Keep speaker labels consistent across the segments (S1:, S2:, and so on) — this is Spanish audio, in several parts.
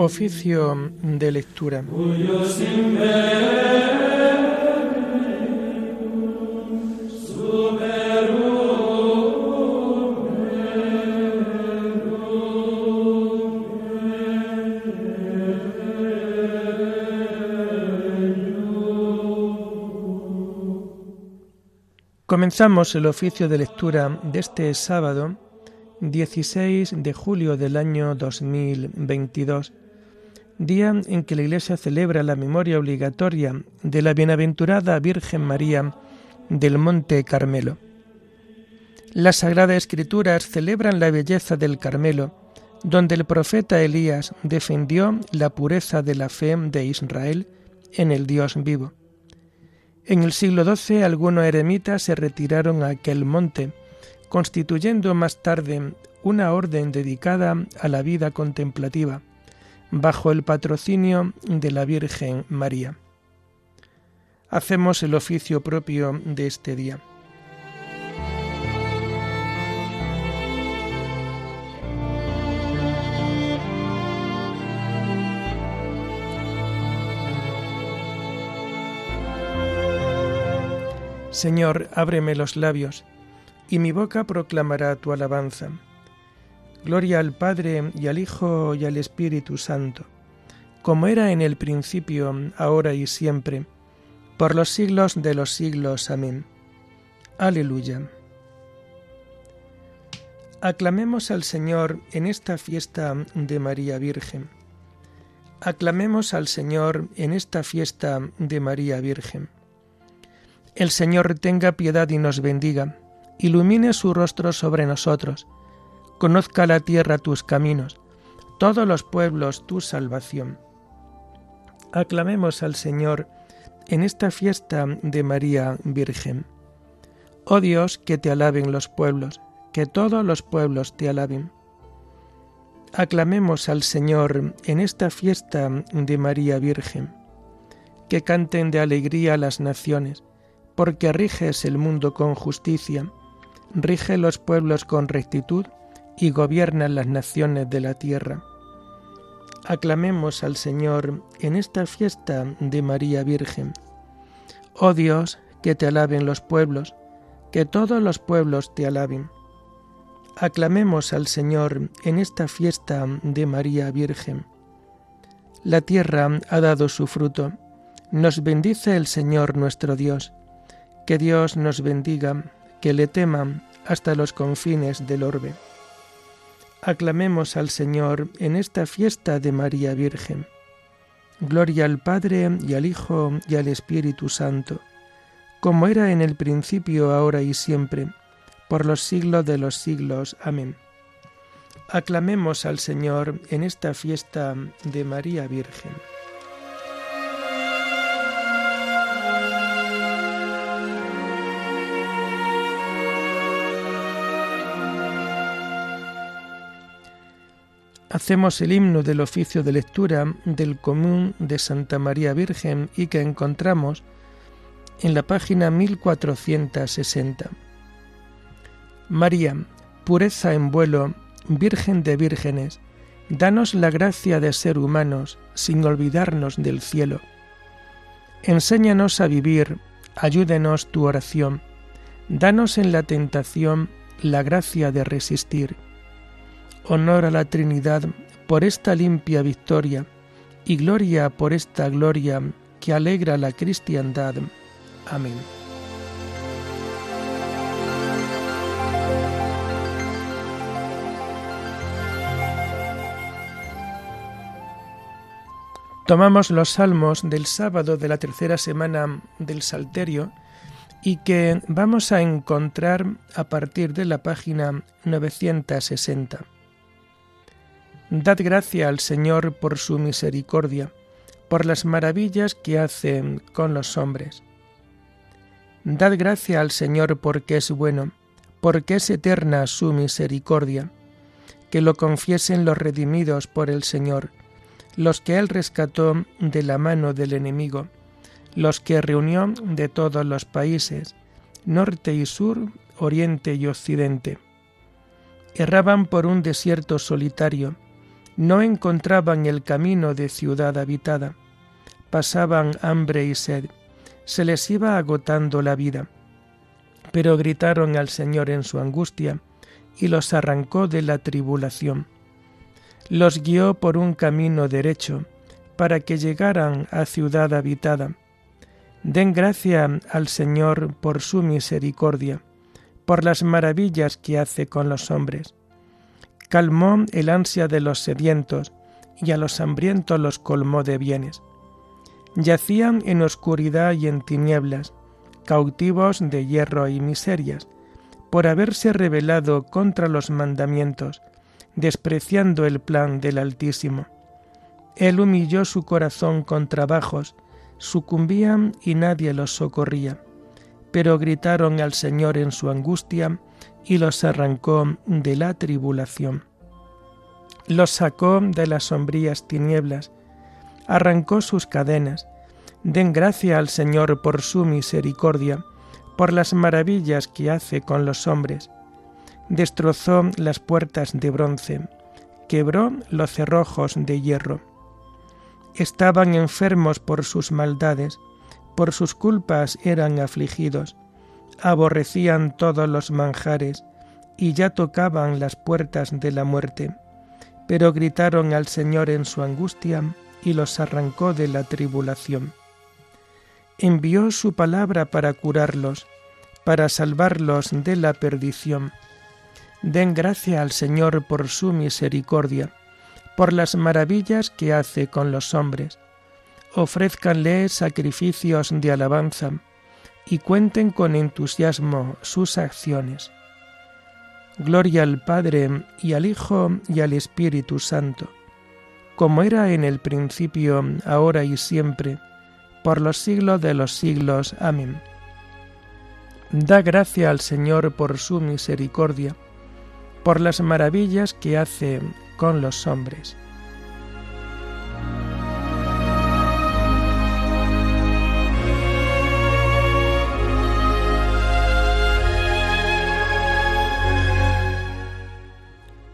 S1: Oficio de lectura. Comenzamos el oficio de lectura de este sábado 16 de julio del año 2022, día en que la Iglesia celebra la memoria obligatoria de la bienaventurada Virgen María del Monte Carmelo. Las Sagradas Escrituras celebran la belleza del Carmelo, donde el profeta Elías defendió la pureza de la fe de Israel en el Dios vivo. En el siglo XII algunos eremitas se retiraron a aquel monte, constituyendo más tarde una orden dedicada a la vida contemplativa, bajo el patrocinio de la Virgen María. Hacemos el oficio propio de este día. Señor, ábreme los labios, y mi boca proclamará tu alabanza. Gloria al Padre y al Hijo y al Espíritu Santo, como era en el principio, ahora y siempre, por los siglos de los siglos. Amén. Aleluya. Aclamemos al Señor en esta fiesta de María Virgen. Aclamemos al Señor en esta fiesta de María Virgen. El Señor tenga piedad y nos bendiga, ilumine su rostro sobre nosotros, conozca la tierra tus caminos, todos los pueblos tu salvación. Aclamemos al Señor en esta fiesta de María Virgen. Oh Dios, que te alaben los pueblos, que todos los pueblos te alaben. Aclamemos al Señor en esta fiesta de María Virgen. Que canten de alegría las naciones, porque riges el mundo con justicia, rige los pueblos con rectitud y gobiernas las naciones de la tierra. Aclamemos al Señor en esta fiesta de María Virgen. Oh Dios, que te alaben los pueblos, que todos los pueblos te alaben. Aclamemos al Señor en esta fiesta de María Virgen. La tierra ha dado su fruto. Nos bendice el Señor nuestro Dios que Dios nos bendiga, que le teman hasta los confines del orbe. Aclamemos al Señor en esta fiesta de María Virgen. Gloria al Padre y al Hijo y al Espíritu Santo, como era en el principio, ahora y siempre, por los siglos de los siglos. Amén. Aclamemos al Señor en esta fiesta de María Virgen. Hacemos el himno del oficio de lectura del común de Santa María Virgen y que encontramos en la página 1460. María, pureza en vuelo, Virgen de vírgenes, danos la gracia de ser humanos sin olvidarnos del cielo. Enséñanos a vivir, ayúdenos tu oración, danos en la tentación la gracia de resistir honor a la Trinidad por esta limpia victoria y gloria por esta gloria que alegra la cristiandad. Amén. Tomamos los salmos del sábado de la tercera semana del Salterio y que vamos a encontrar a partir de la página 960. Dad gracia al Señor por su misericordia, por las maravillas que hace con los hombres. Dad gracia al Señor porque es bueno, porque es eterna su misericordia. Que lo confiesen los redimidos por el Señor, los que Él rescató de la mano del enemigo, los que reunió de todos los países, norte y sur, oriente y occidente. Erraban por un desierto solitario, no encontraban el camino de ciudad habitada, pasaban hambre y sed, se les iba agotando la vida, pero gritaron al Señor en su angustia y los arrancó de la tribulación. Los guió por un camino derecho, para que llegaran a ciudad habitada. Den gracia al Señor por su misericordia, por las maravillas que hace con los hombres calmó el ansia de los sedientos y a los hambrientos los colmó de bienes. Yacían en oscuridad y en tinieblas, cautivos de hierro y miserias, por haberse rebelado contra los mandamientos, despreciando el plan del Altísimo. Él humilló su corazón con trabajos, sucumbían y nadie los socorría, pero gritaron al Señor en su angustia, y los arrancó de la tribulación. Los sacó de las sombrías tinieblas, arrancó sus cadenas. Den gracia al Señor por su misericordia, por las maravillas que hace con los hombres. Destrozó las puertas de bronce, quebró los cerrojos de hierro. Estaban enfermos por sus maldades, por sus culpas eran afligidos aborrecían todos los manjares y ya tocaban las puertas de la muerte, pero gritaron al Señor en su angustia y los arrancó de la tribulación. Envió su palabra para curarlos, para salvarlos de la perdición. Den gracia al Señor por su misericordia, por las maravillas que hace con los hombres. Ofrézcanle sacrificios de alabanza y cuenten con entusiasmo sus acciones. Gloria al Padre y al Hijo y al Espíritu Santo, como era en el principio, ahora y siempre, por los siglos de los siglos. Amén. Da gracia al Señor por su misericordia, por las maravillas que hace con los hombres.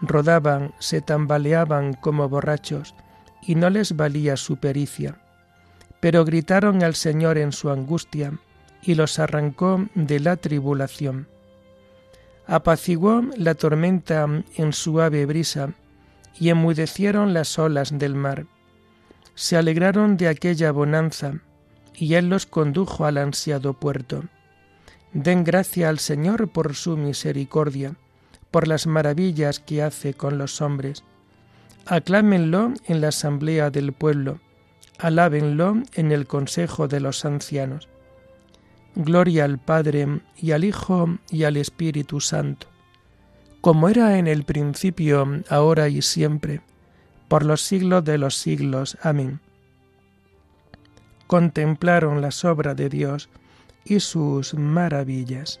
S1: rodaban, se tambaleaban como borrachos, y no les valía su pericia. Pero gritaron al Señor en su angustia, y los arrancó de la tribulación. Apaciguó la tormenta en suave brisa, y enmudecieron las olas del mar. Se alegraron de aquella bonanza, y Él los condujo al ansiado puerto. Den gracia al Señor por su misericordia por las maravillas que hace con los hombres. Aclámenlo en la asamblea del pueblo, alábenlo en el consejo de los ancianos. Gloria al Padre y al Hijo y al Espíritu Santo, como era en el principio, ahora y siempre, por los siglos de los siglos. Amén. Contemplaron las obras de Dios y sus maravillas.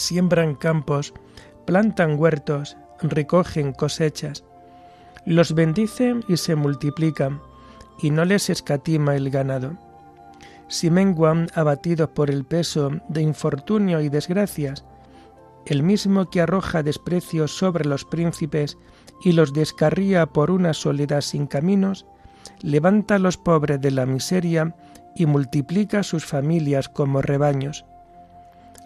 S1: siembran campos, plantan huertos, recogen cosechas, los bendicen y se multiplican, y no les escatima el ganado. Si menguan abatidos por el peso de infortunio y desgracias, el mismo que arroja desprecio sobre los príncipes y los descarría por una soledad sin caminos, levanta a los pobres de la miseria y multiplica sus familias como rebaños.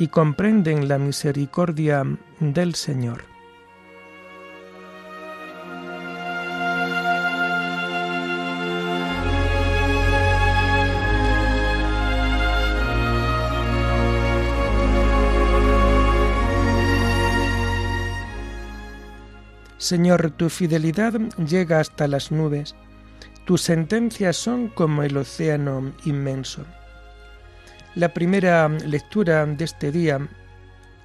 S1: y comprenden la misericordia del Señor. Señor, tu fidelidad llega hasta las nubes, tus sentencias son como el océano inmenso. La primera lectura de este día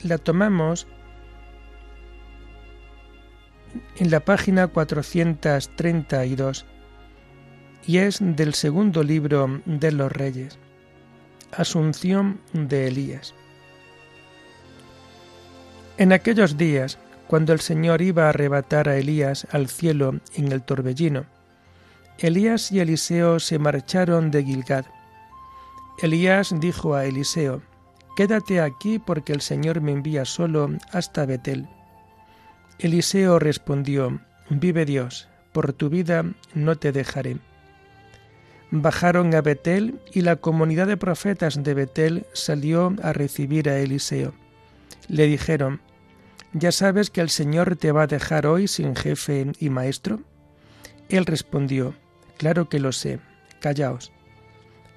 S1: la tomamos en la página 432 y es del segundo libro de los Reyes, Asunción de Elías. En aquellos días, cuando el Señor iba a arrebatar a Elías al cielo en el torbellino, Elías y Eliseo se marcharon de Gilgad. Elías dijo a Eliseo, Quédate aquí porque el Señor me envía solo hasta Betel. Eliseo respondió, Vive Dios, por tu vida no te dejaré. Bajaron a Betel y la comunidad de profetas de Betel salió a recibir a Eliseo. Le dijeron, ¿Ya sabes que el Señor te va a dejar hoy sin jefe y maestro? Él respondió, Claro que lo sé, callaos.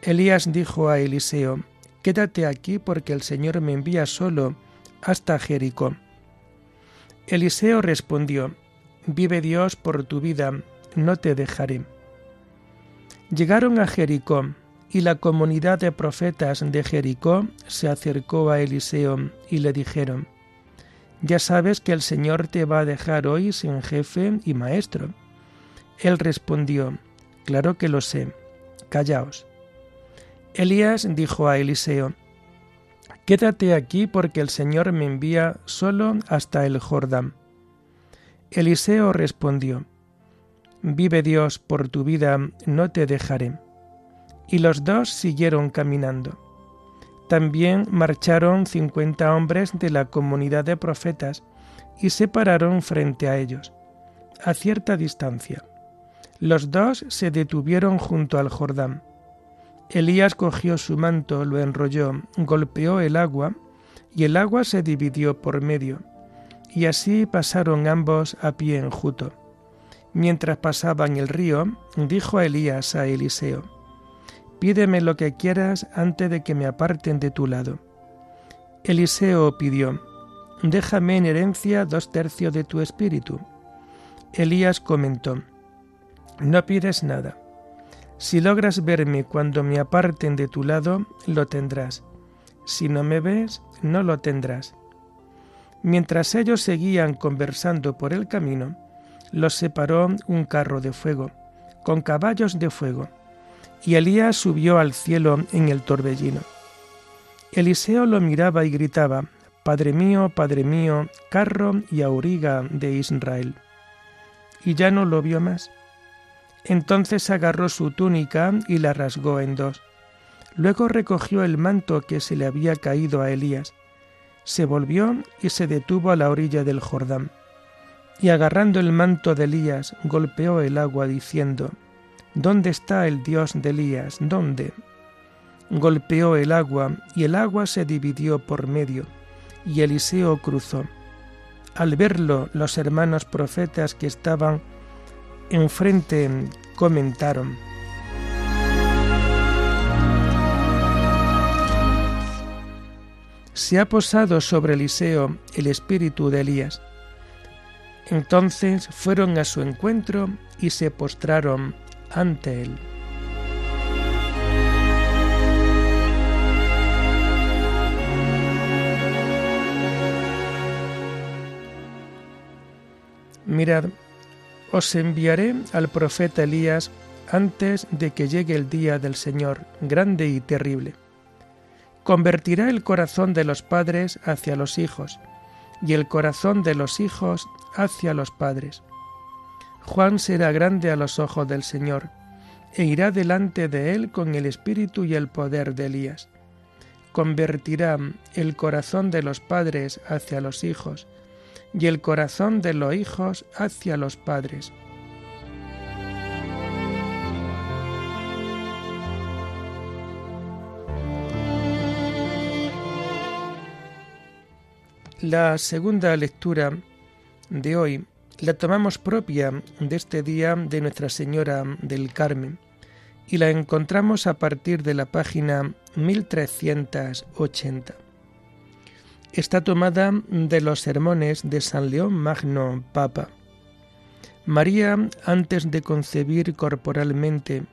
S1: Elías dijo a Eliseo, Quédate aquí porque el Señor me envía solo hasta Jericó. Eliseo respondió, Vive Dios por tu vida, no te dejaré. Llegaron a Jericó, y la comunidad de profetas de Jericó se acercó a Eliseo y le dijeron, ya sabes que el Señor te va a dejar hoy sin jefe y maestro. Él respondió, Claro que lo sé, callaos. Elías dijo a Eliseo, Quédate aquí porque el Señor me envía solo hasta el Jordán. Eliseo respondió, Vive Dios por tu vida, no te dejaré. Y los dos siguieron caminando. También marcharon cincuenta hombres de la comunidad de profetas y se pararon frente a ellos, a cierta distancia. Los dos se detuvieron junto al Jordán. Elías cogió su manto, lo enrolló, golpeó el agua, y el agua se dividió por medio, y así pasaron ambos a pie enjuto. Mientras pasaban el río, dijo Elías a Eliseo, Pídeme lo que quieras antes de que me aparten de tu lado. Eliseo pidió, Déjame en herencia dos tercios de tu espíritu. Elías comentó, No pides nada. Si logras verme cuando me aparten de tu lado, lo tendrás. Si no me ves, no lo tendrás. Mientras ellos seguían conversando por el camino, los separó un carro de fuego, con caballos de fuego y Elías subió al cielo en el torbellino. Eliseo lo miraba y gritaba, Padre mío, Padre mío, carro y auriga de Israel. Y ya no lo vio más. Entonces agarró su túnica y la rasgó en dos. Luego recogió el manto que se le había caído a Elías. Se volvió y se detuvo a la orilla del Jordán. Y agarrando el manto de Elías, golpeó el agua diciendo, ¿Dónde está el Dios de Elías? ¿Dónde? Golpeó el agua y el agua se dividió por medio, y Eliseo cruzó. Al verlo, los hermanos profetas que estaban enfrente comentaron, Se ha posado sobre Eliseo el espíritu de Elías. Entonces fueron a su encuentro y se postraron ante Él. Mirad, os enviaré al profeta Elías antes de que llegue el día del Señor, grande y terrible. Convertirá el corazón de los padres hacia los hijos, y el corazón de los hijos hacia los padres. Juan será grande a los ojos del Señor, e irá delante de él con el espíritu y el poder de Elías. Convertirá el corazón de los padres hacia los hijos, y el corazón de los hijos hacia los padres. La segunda lectura de hoy la tomamos propia de este día de Nuestra Señora del Carmen y la encontramos a partir de la página 1380. Está tomada de los sermones de San León Magno Papa. María, antes de concebir corporalmente,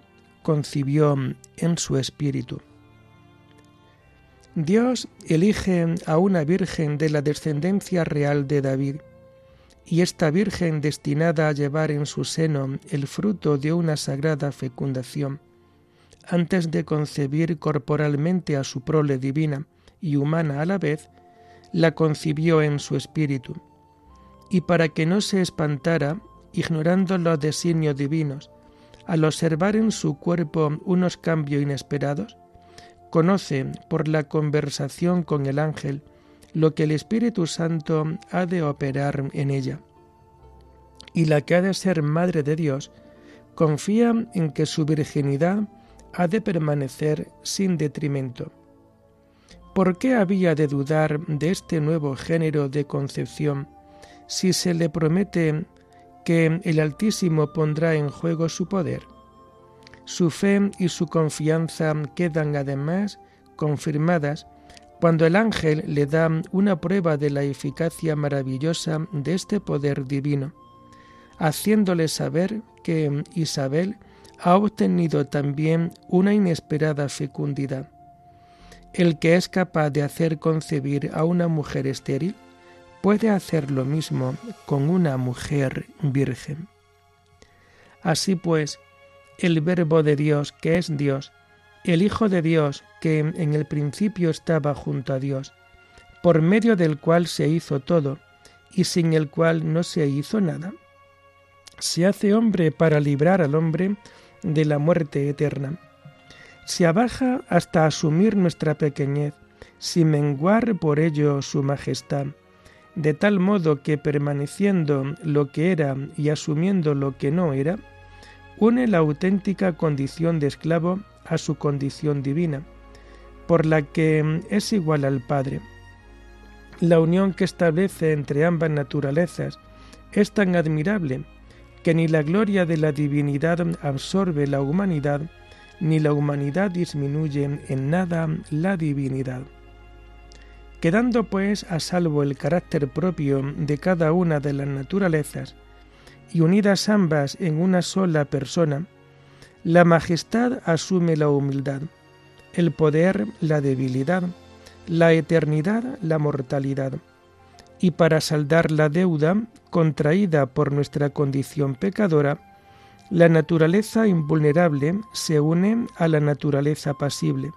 S1: concibió en su espíritu. Dios elige a una virgen de la descendencia real de David y esta Virgen destinada a llevar en su seno el fruto de una sagrada fecundación, antes de concebir corporalmente a su prole divina y humana a la vez, la concibió en su espíritu, y para que no se espantara, ignorando los designios divinos, al observar en su cuerpo unos cambios inesperados, conoce por la conversación con el ángel lo que el Espíritu Santo ha de operar en ella. Y la que ha de ser Madre de Dios confía en que su virginidad ha de permanecer sin detrimento. ¿Por qué había de dudar de este nuevo género de concepción si se le promete que el Altísimo pondrá en juego su poder? Su fe y su confianza quedan además confirmadas cuando el ángel le da una prueba de la eficacia maravillosa de este poder divino, haciéndole saber que Isabel ha obtenido también una inesperada fecundidad. El que es capaz de hacer concebir a una mujer estéril puede hacer lo mismo con una mujer virgen. Así pues, el Verbo de Dios, que es Dios, el Hijo de Dios, que en el principio estaba junto a Dios, por medio del cual se hizo todo, y sin el cual no se hizo nada, se hace hombre para librar al hombre de la muerte eterna. Se abaja hasta asumir nuestra pequeñez, sin menguar por ello su majestad, de tal modo que permaneciendo lo que era y asumiendo lo que no era, une la auténtica condición de esclavo a su condición divina, por la que es igual al Padre. La unión que establece entre ambas naturalezas es tan admirable que ni la gloria de la divinidad absorbe la humanidad, ni la humanidad disminuye en nada la divinidad. Quedando pues a salvo el carácter propio de cada una de las naturalezas, y unidas ambas en una sola persona, la majestad asume la humildad, el poder la debilidad, la eternidad la mortalidad. Y para saldar la deuda contraída por nuestra condición pecadora, la naturaleza invulnerable se une a la naturaleza pasible.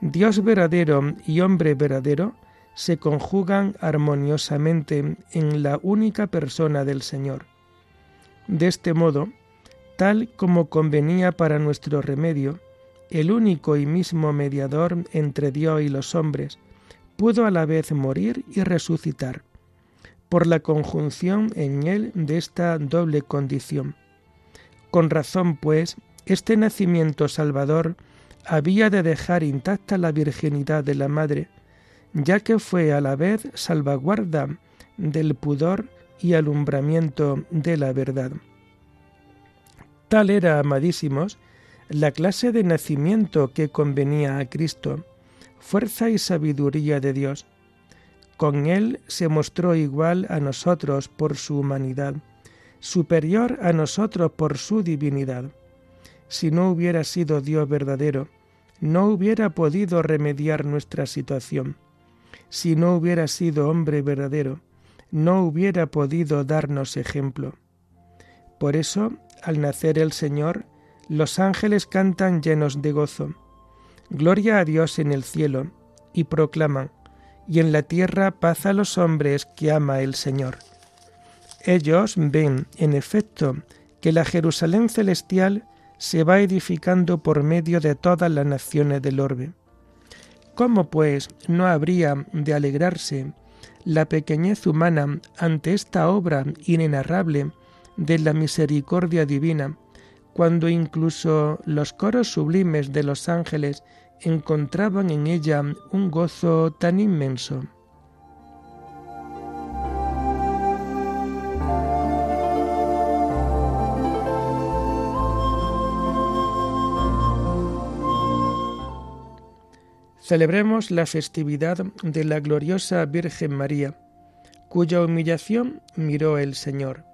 S1: Dios verdadero y hombre verdadero se conjugan armoniosamente en la única persona del Señor. De este modo, tal como convenía para nuestro remedio, el único y mismo mediador entre Dios y los hombres, pudo a la vez morir y resucitar, por la conjunción en él de esta doble condición. Con razón, pues, este nacimiento salvador había de dejar intacta la virginidad de la Madre, ya que fue a la vez salvaguarda del pudor y alumbramiento de la verdad. Tal era, amadísimos, la clase de nacimiento que convenía a Cristo, fuerza y sabiduría de Dios. Con Él se mostró igual a nosotros por su humanidad, superior a nosotros por su divinidad. Si no hubiera sido Dios verdadero, no hubiera podido remediar nuestra situación. Si no hubiera sido hombre verdadero, no hubiera podido darnos ejemplo. Por eso al nacer el Señor, Los ángeles cantan llenos de gozo. Gloria a Dios en el cielo, y proclaman, y en la tierra paz a los hombres que ama el Señor. Ellos ven, en efecto, que la Jerusalén celestial se va edificando por medio de todas las naciones del orbe. ¿Cómo, pues, no habría de alegrarse la pequeñez humana ante esta obra inenarrable de la misericordia divina, cuando incluso los coros sublimes de los ángeles encontraban en ella un gozo tan inmenso? Celebremos la festividad de la gloriosa Virgen María, cuya humillación miró el Señor.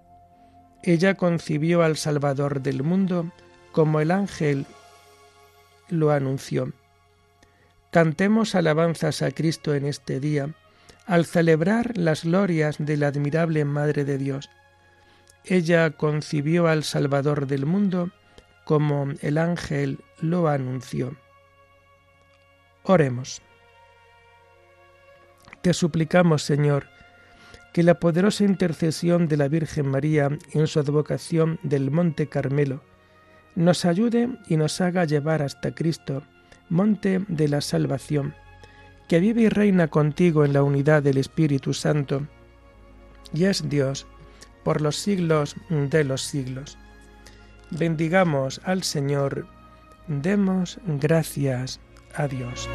S1: Ella concibió al Salvador del mundo como el ángel lo anunció. Cantemos alabanzas a Cristo en este día, al celebrar las glorias de la admirable Madre de Dios. Ella concibió al Salvador del mundo como el ángel lo anunció. Oremos. Te suplicamos, Señor, que la poderosa intercesión de la Virgen María en su advocación del Monte Carmelo nos ayude y nos haga llevar hasta Cristo, Monte de la Salvación, que vive y reina contigo en la unidad del Espíritu Santo, y es Dios por los siglos de los siglos. Bendigamos al Señor, demos gracias Adiós.